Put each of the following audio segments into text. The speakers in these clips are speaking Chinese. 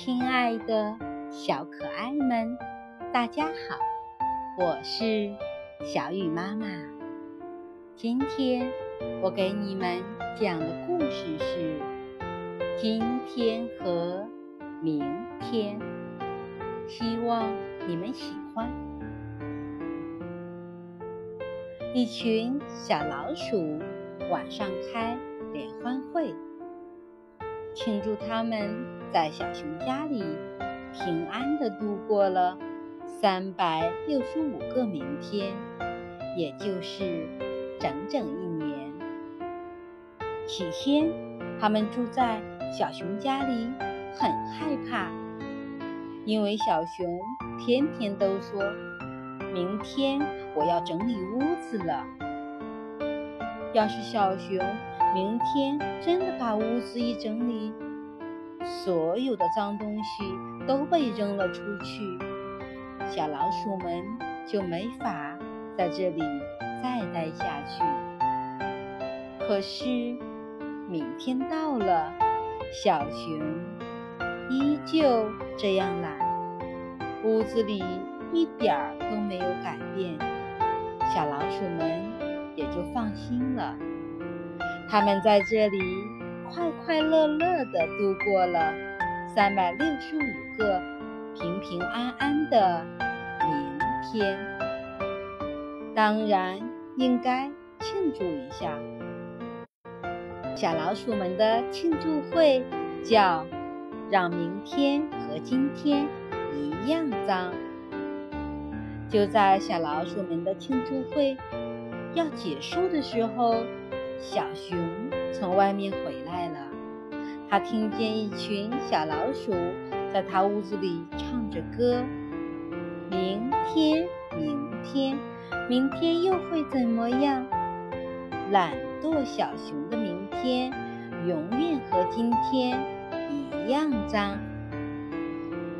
亲爱的小可爱们，大家好，我是小雨妈妈。今天我给你们讲的故事是今天和明天，希望你们喜欢。一群小老鼠晚上开联欢会。庆祝他们在小熊家里平安的度过了三百六十五个明天，也就是整整一年。起先，他们住在小熊家里很害怕，因为小熊天天都说：“明天我要整理屋子了。”要是小熊明天真的把屋子一整理，所有的脏东西都被扔了出去，小老鼠们就没法在这里再待下去。可是明天到了，小熊依旧这样懒，屋子里一点儿都没有改变，小老鼠们。也就放心了。他们在这里快快乐乐地度过了三百六十五个平平安安的明天。当然应该庆祝一下。小老鼠们的庆祝会叫“让明天和今天一样脏”。就在小老鼠们的庆祝会。要结束的时候，小熊从外面回来了。他听见一群小老鼠在他屋子里唱着歌：“明天，明天，明天又会怎么样？”懒惰小熊的明天永远和今天一样脏。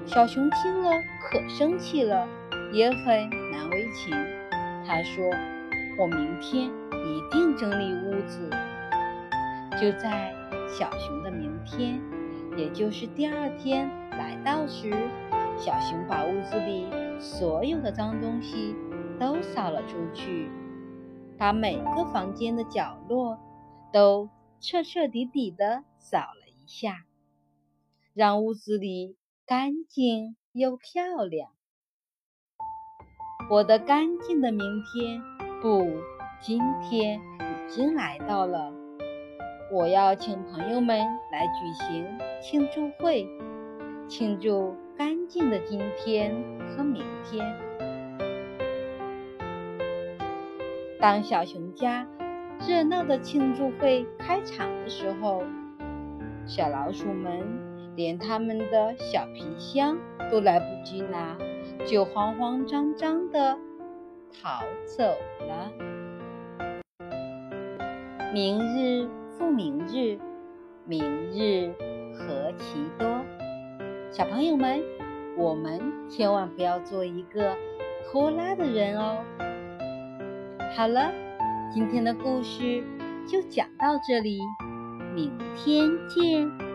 小熊听了可生气了，也很难为情。他说。我明天一定整理屋子。就在小熊的明天，也就是第二天来到时，小熊把屋子里所有的脏东西都扫了出去，把每个房间的角落都彻彻底底的扫了一下，让屋子里干净又漂亮。我的干净的明天。不，今天已经来到了。我要请朋友们来举行庆祝会，庆祝干净的今天和明天。当小熊家热闹的庆祝会开场的时候，小老鼠们连他们的小皮箱都来不及拿，就慌慌张张的。逃走了。明日复明日，明日何其多。小朋友们，我们千万不要做一个拖拉的人哦。好了，今天的故事就讲到这里，明天见。